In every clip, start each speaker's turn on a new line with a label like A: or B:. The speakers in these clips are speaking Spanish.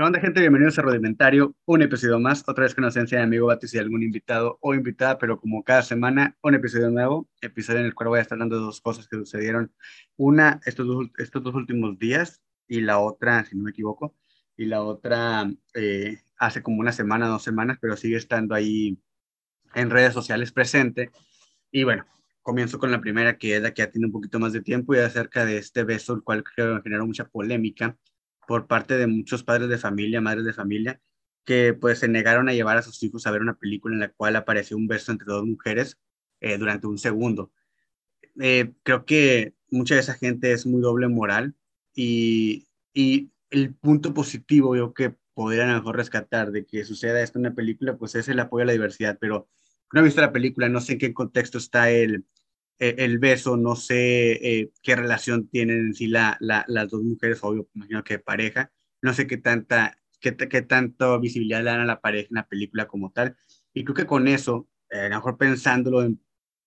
A: ¿Qué onda, gente? Bienvenidos a Rudimentario, un episodio más, otra vez con ausencia de amigo Batis y algún invitado o invitada, pero como cada semana, un episodio nuevo, episodio en el cual voy a estar hablando de dos cosas que sucedieron. Una, estos dos, estos dos últimos días, y la otra, si no me equivoco, y la otra eh, hace como una semana, dos semanas, pero sigue estando ahí en redes sociales presente. Y bueno, comienzo con la primera, que es la que ya tiene un poquito más de tiempo, y acerca de este beso, el cual creo que generó mucha polémica por parte de muchos padres de familia, madres de familia, que pues se negaron a llevar a sus hijos a ver una película en la cual apareció un beso entre dos mujeres eh, durante un segundo. Eh, creo que mucha de esa gente es muy doble moral y, y el punto positivo yo que podrían a lo mejor rescatar de que suceda esto en una película, pues es el apoyo a la diversidad, pero no he visto la película, no sé en qué contexto está el, e, el beso, no sé eh, qué relación tienen en sí la, las dos mujeres, obvio, imagino que pareja, no sé qué tanta, qué, qué tanto visibilidad le dan a la pareja en la película como tal, y creo que con eso, eh, a lo mejor pensándolo en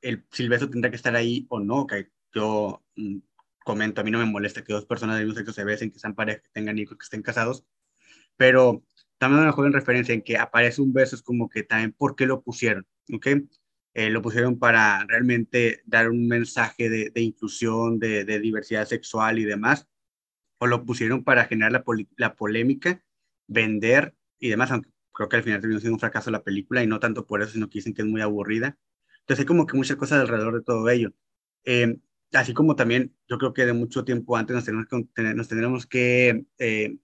A: el, si el beso tendrá que estar ahí o no, que yo mm, comento, a mí no me molesta que dos personas del mismo sexo se besen, que sean pareja, que tengan hijos, que estén casados, pero también a lo mejor en referencia en que aparece un beso, es como que también, ¿por qué lo pusieron? ¿Ok? Eh, lo pusieron para realmente dar un mensaje de, inclusión, de, diversidad sexual y demás, o lo pusieron para generar la, la, polémica, vender y demás, aunque creo que al final terminó siendo un fracaso la película y no tanto por eso, sino que dicen que es muy aburrida. Entonces hay como que muchas cosas alrededor de todo ello. Eh, así como también yo creo que de mucho tiempo antes nos tenemos que, tendremos que eh,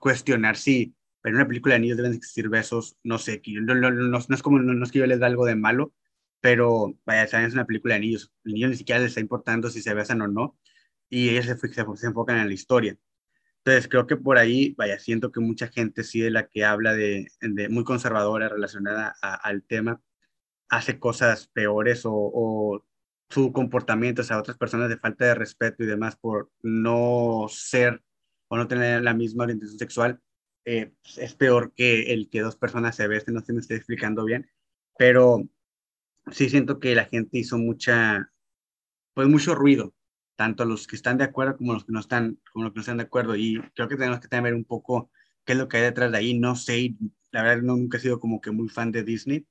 A: cuestionar si en una película de niños deben existir besos, no sé, no, no, no, es como, no, es que yo les da algo de malo, pero vaya, saben, es una película de niños, el niño ni siquiera les está importando si se besan o no, y ellos se, se, enfocan en la historia. Entonces, creo que por ahí, vaya, siento que mucha gente sí de la que habla de, de muy conservadora relacionada al tema, hace cosas peores o, o su comportamiento a otras personas de falta de respeto y demás por no ser o no tener la misma orientación sexual, eh, es peor que el que dos personas se besen, no sé si me estoy explicando bien, pero sí siento que la gente hizo mucha, pues mucho ruido, tanto los que están de acuerdo como los que no están, como los que no están de acuerdo. Y creo que tenemos que tener un poco qué es lo que hay detrás de ahí. No sé, la verdad no, nunca he sido como que muy fan de Disney,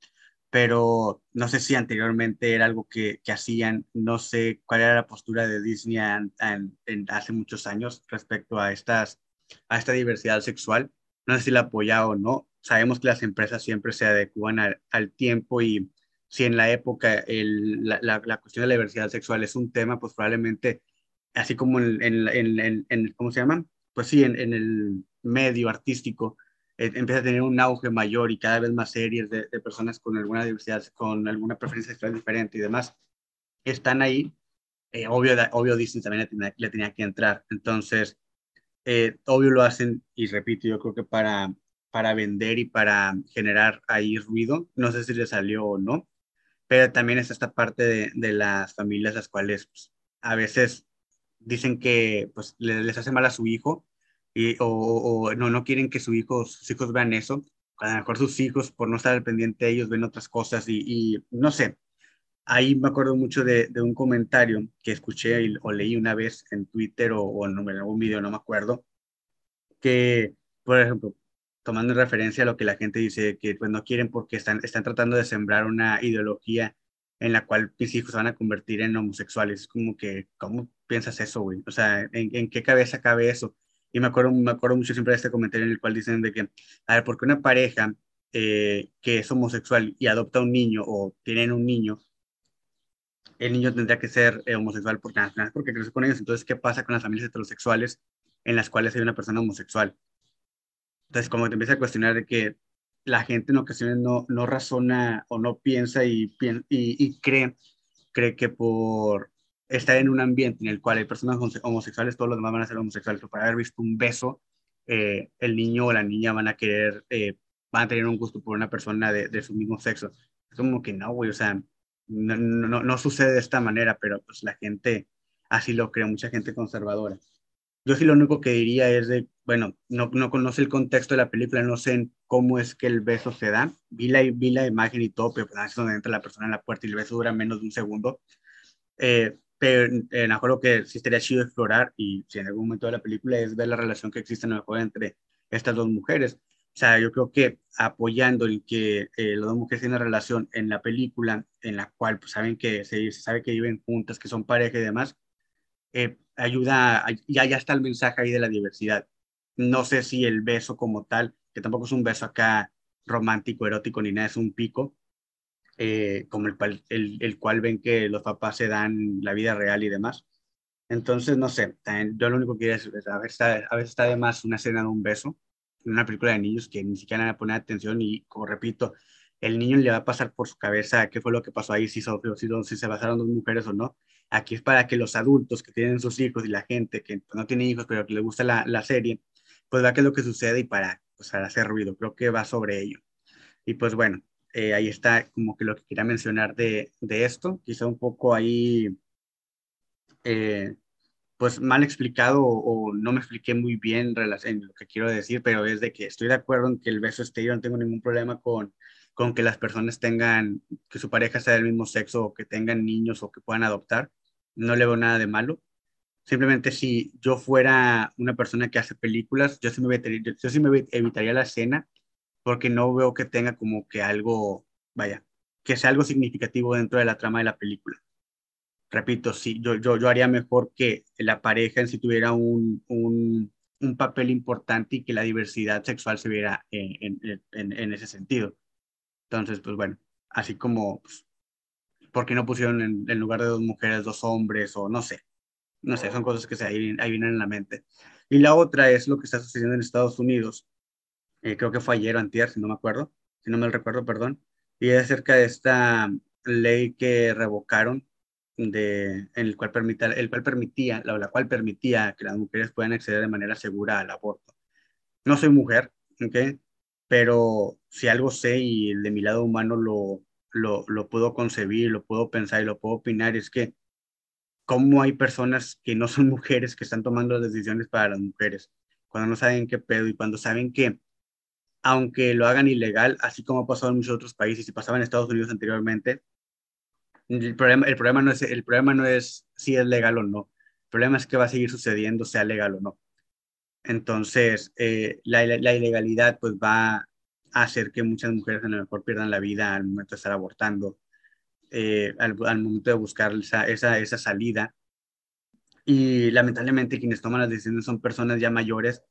A: pero no sé si anteriormente era algo que, que hacían, no sé cuál era la postura de Disney en, hace muchos años respecto a, estas, a esta diversidad sexual. No sé si la apoyaba o no. Sabemos que las empresas siempre se adecuan al, al tiempo y si en la época la, la, cuestión de la diversidad sexual es un tema, pues probablemente, así como en, en, en, ¿cómo se llama? Pues sí, en, el medio artístico eh, empieza a tener un auge mayor y cada vez más series de, personas con alguna diversidad, con alguna preferencia sexual diferente y demás, están ahí. Eh, obvio, obvio Disney también le tenía, que entrar. Entonces, eh, obvio lo hacen, y repito, yo creo que para, para vender y para generar ahí ruido, no sé si le salió o no, pero también es esta parte de, de las familias las cuales pues, a veces dicen que pues les, hace mal a su hijo y, o, o, no, no quieren que su hijo, sus hijos vean eso. A lo mejor sus hijos, por no estar pendiente de ellos, ven otras cosas y, y no sé. Ahí me acuerdo mucho de, de un comentario que escuché o leí una vez en Twitter o, o en algún video, no me acuerdo, que, por ejemplo, tomando en referencia a lo que la gente dice, que pues no quieren porque están, están tratando de sembrar una ideología en la cual mis hijos se van a convertir en homosexuales. Es como que, ¿cómo piensas eso, güey? O sea, ¿en, ¿en, qué cabeza cabe eso? Y me acuerdo, me acuerdo mucho siempre de este comentario en el cual dicen de que, a ver, porque una pareja eh, que es homosexual y adopta un niño o tienen un niño, el niño tendría que ser eh, homosexual porque, porque crece con ellos. Entonces, ¿qué pasa con las familias heterosexuales en las cuales hay una persona homosexual? Entonces, como te empieza a cuestionar de que la gente en ocasiones no, no razona o no piensa y, y, y cree, cree que por estar en un ambiente en el cual hay personas homosexuales, todos los demás van a ser homosexuales, pero para haber visto un beso, eh, el niño o la niña van a querer, eh, van a tener un gusto por una persona de, de su mismo sexo. Es como que no, güey, o sea, no, no, no, sucede de esta manera, pero pues la gente así lo cree, mucha gente conservadora. Yo sí lo único que diría es de, bueno, no, no conoce el contexto de la película, no sé cómo es que el beso se da. Vi la, vi la imagen y todo, pero pues, es donde entra la persona en la puerta y el beso dura menos de un segundo. Eh, pero eh, me acuerdo que sí estaría chido explorar y si en algún momento de la película es ver la relación que existe en el juego entre estas dos mujeres. O sea, yo creo que apoyando el que eh, las dos mujeres tienen una relación en la película, en la cual pues, saben que se, sabe que viven juntas, que son pareja y demás, eh, ayuda, ya, ya está el mensaje ahí de la diversidad. No sé si el beso como tal, que tampoco es un beso acá romántico, erótico ni nada, es un pico, eh, como el, el, el, cual ven que los papás se dan la vida real y demás. Entonces, no sé, yo lo único que quiero decir es, a veces, a veces está de más una escena de un beso en una película de niños que ni siquiera a poner atención y, como repito, el niño le va a pasar por su cabeza qué fue lo que pasó ahí, si, si, si se basaron dos mujeres o no. Aquí es para que los adultos que tienen sus hijos y la gente que no tiene hijos pero que le gusta la, la serie, pues vea qué es lo que sucede y para, pues, hacer ruido. Creo que va sobre ello. Y pues bueno, eh, ahí está como que lo que quería mencionar de, de esto. Quizá un poco ahí eh, pues mal explicado o, no me expliqué muy bien en lo que quiero decir, pero es de que estoy de acuerdo en que el beso yo no tengo ningún problema con, con que las personas tengan, que su pareja sea del mismo sexo o que tengan niños o que puedan adoptar, no le veo nada de malo. Simplemente si yo fuera una persona que hace películas, yo sí me evitaría, yo la escena porque no veo que tenga como que algo, vaya, que sea algo significativo dentro de la trama de la película repito, sí, yo, yo, haría mejor que la pareja en sí tuviera un, un, un papel importante y que la diversidad sexual se viera en, ese sentido. Entonces, pues bueno, así como, pues, ¿por qué no pusieron en, lugar de dos mujeres, dos hombres? O no sé, no sé, son cosas que se vienen en la mente. Y la otra es lo que está sucediendo en Estados Unidos. Eh, creo que fue ayer o antier, si no me acuerdo, si no me recuerdo, perdón. Y es acerca de esta ley que revocaron de, en el cual, permita, el cual permitía, la, la cual permitía que las mujeres puedan acceder de manera segura al aborto. No soy mujer, ¿ok? Pero si algo sé y de mi lado humano lo, lo, lo puedo concebir, lo puedo pensar y lo puedo opinar, es que cómo hay personas que no son mujeres que están tomando las decisiones para las mujeres, cuando no saben qué pedo y cuando saben que, aunque lo hagan ilegal, así como ha pasado en muchos otros países y pasaba en Estados Unidos anteriormente, el problema, el problema, no es, el problema no es si es legal o no. El problema es que va a seguir sucediendo, sea legal o no. Entonces, eh, la, ilegalidad pues va a hacer que muchas mujeres a lo mejor pierdan la vida al momento de estar abortando, eh, al, al, momento de buscar esa, esa, esa salida. Y lamentablemente quienes toman las decisiones son personas ya mayores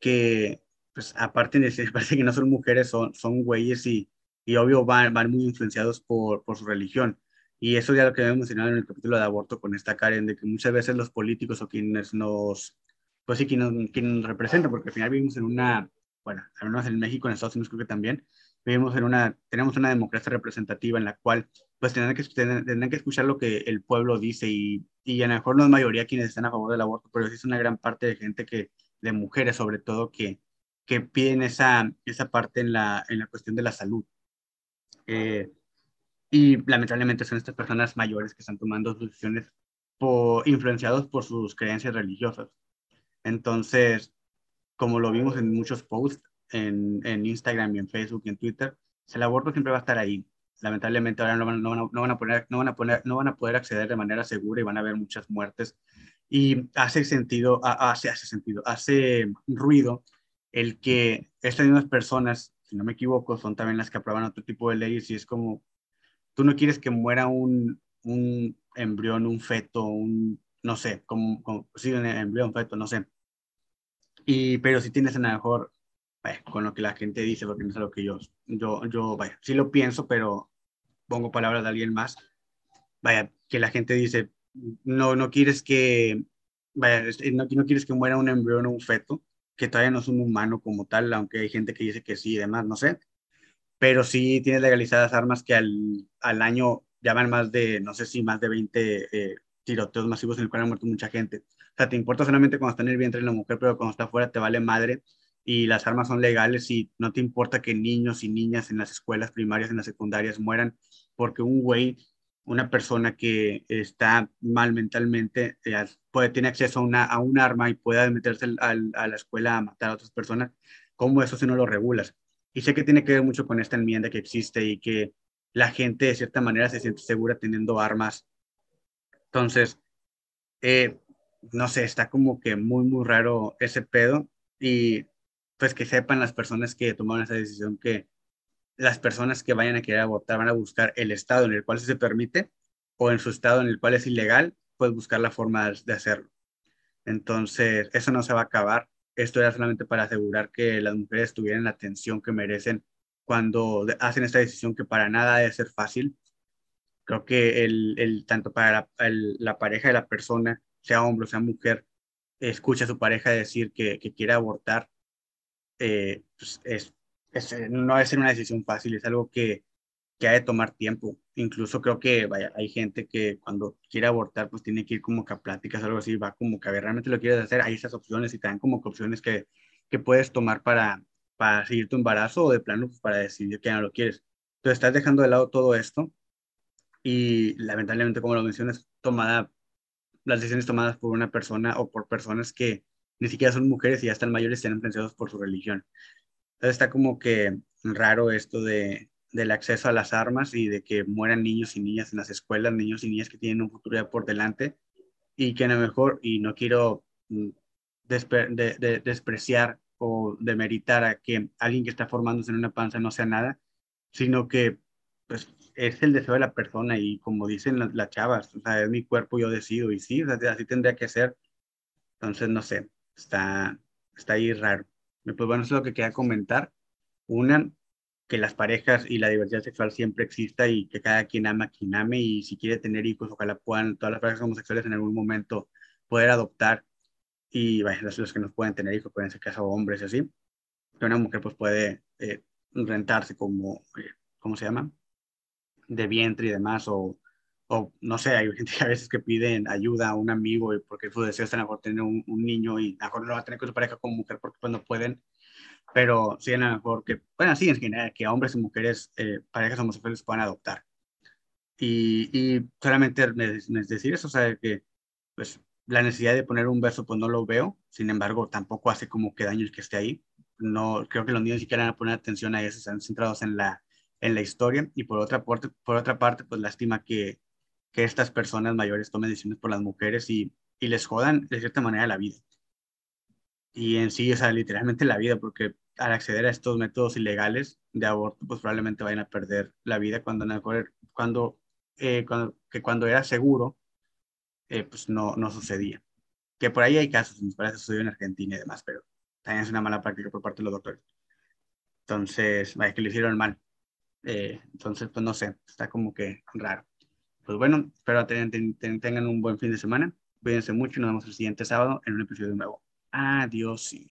A: que, pues aparte de decir, parece que no son mujeres, son, son güeyes y, y obvio van, van muy influenciados por, por su religión. Y eso ya lo que habíamos mencionado en el capítulo de aborto con esta Karen, de que muchas veces los políticos o quienes nos, pues sí, quienes, nos representan, porque al final vivimos en una, bueno, al menos en México, en Estados Unidos creo que también, vivimos en una, tenemos una democracia representativa en la cual pues tendrán que, tendrán que escuchar lo que el pueblo dice y, y a lo mejor no es mayoría quienes están a favor del aborto, pero sí es una gran parte de gente que, de mujeres sobre todo, que, que piden esa, esa parte en la, en la cuestión de la salud. Eh, y lamentablemente son estas personas mayores que están tomando decisiones por, influenciados por sus creencias religiosas. Entonces, como lo vimos en muchos posts en, Instagram y en Facebook y en Twitter, el aborto siempre va a estar ahí. Lamentablemente ahora no van, a no van a poder acceder de manera segura y van a haber muchas muertes. Y hace sentido, hace, hace sentido, hace ruido el que estas mismas personas, si no me equivoco, son también las que aprueban otro tipo de leyes y es como, tú no quieres que muera un, un embrión, un feto, un, no sé, como, como sí, un embrión, feto, no sé. Y, pero si tienes a lo mejor, vaya, con lo que la gente dice, porque no es lo que yo, yo, yo, vaya, sí lo pienso, pero pongo palabras de alguien más, vaya, que la gente dice, no, no quieres que, vaya, no, no quieres que muera un embrión o un feto, que todavía no es un humano como tal, aunque hay gente que dice que sí y demás, no sé, pero sí tienes legalizadas armas que al, al año ya van más de, no sé si más de 20 eh, tiroteos masivos en el cual han muerto mucha gente. O sea, te importa solamente cuando está en el vientre de la mujer, pero cuando está afuera te vale madre y las armas son legales y no te importa que niños y niñas en las escuelas primarias, en las secundarias mueran porque un güey, una persona que está mal mentalmente, eh, puede, tiene acceso a, una, a un arma y puede meterse a la escuela a matar a otras personas. ¿Cómo eso si no lo regulas? Y sé que tiene que ver mucho con esta enmienda que existe y que la gente de cierta manera se siente segura teniendo armas. Entonces, eh, no sé, está como que muy, muy raro ese pedo. Y pues que sepan las personas que tomaron esa decisión que las personas que vayan a querer abortar van a buscar el estado en el cual se permite o en su estado en el cual es ilegal, pues buscar la forma de hacerlo. Entonces, eso no se va a acabar. Esto era solamente para asegurar que las mujeres tuvieran la atención que merecen cuando hacen esta decisión que para nada debe ser fácil. Creo que el, el tanto para la, la, pareja de la persona, sea hombre o sea mujer, escucha a su pareja decir que, que quiere abortar, eh, pues es, no debe ser una decisión fácil, es algo que, que ha de tomar tiempo. Incluso creo que hay gente que cuando quiere abortar, pues tiene que ir como que a pláticas algo así, va como que a ver, realmente lo quieres hacer, hay esas opciones y te como que opciones que, que puedes tomar para, para seguir tu embarazo o de plano pues, para decidir que ya no lo quieres. Entonces estás dejando de lado todo esto y lamentablemente, como lo mencionas, tomada, las decisiones tomadas por una persona o por personas que ni siquiera son mujeres y ya están mayores y están influenciados por su religión. Entonces está como que raro esto de, del acceso a las armas y de que mueran niños y niñas en las escuelas, niños y niñas que tienen un futuro ya por delante y que a lo mejor, y no quiero mm, despreciar o demeritar a que alguien que está formándose en una panza no sea nada, sino que pues es el deseo de la persona y como dicen las, chavas, o sea, es mi cuerpo, yo decido y sí, así tendría que ser. Entonces, no sé, está, está ahí raro. Pues bueno, eso es lo que quería comentar. Una, que las parejas y la diversidad sexual siempre exista y que cada quien ama quien ame y si quiere tener hijos, ojalá puedan todas las parejas homosexuales en algún momento poder adoptar y bueno, los, que no pueden tener hijos pueden ser casados hombres y así, que una mujer pues puede eh, rentarse como, eh, ¿cómo se llama? De vientre y demás, o, o no sé, hay gente que a veces que piden ayuda a un amigo porque su deseo es a mejor tener un, niño y a lo mejor no va a tener con su pareja como mujer porque pues no pueden, pero sí a lo mejor que, bueno, sí, en general, que hombres y mujeres, eh, parejas homosexuales puedan adoptar. Y, y solamente es decir eso, o sea, que pues la necesidad de poner un verso, pues no lo veo. Sin embargo, tampoco hace como que daño el que esté ahí. No, creo que los niños ni siquiera van a poner atención a eso, están centrados en la, en la historia. Y por otra, parte, por otra parte, pues lástima que, que estas personas mayores tomen decisiones por las mujeres y, y les jodan de cierta manera la vida. Y en sí, o sea, literalmente la vida, porque al acceder a estos métodos ilegales de aborto, pues probablemente vayan a perder la vida cuando, cuando, eh, cuando, que cuando era seguro, eh, pues no, no sucedía. Que por ahí hay casos, me parece sucedió en Argentina y demás, pero también es una mala práctica por parte de los doctores. Entonces, vaya que lo hicieron mal. Eh, entonces, pues no sé, está como que raro. Pues bueno, espero tengan un buen fin de semana. Cuídense mucho y nos vemos el siguiente sábado en un episodio nuevo. Adiós.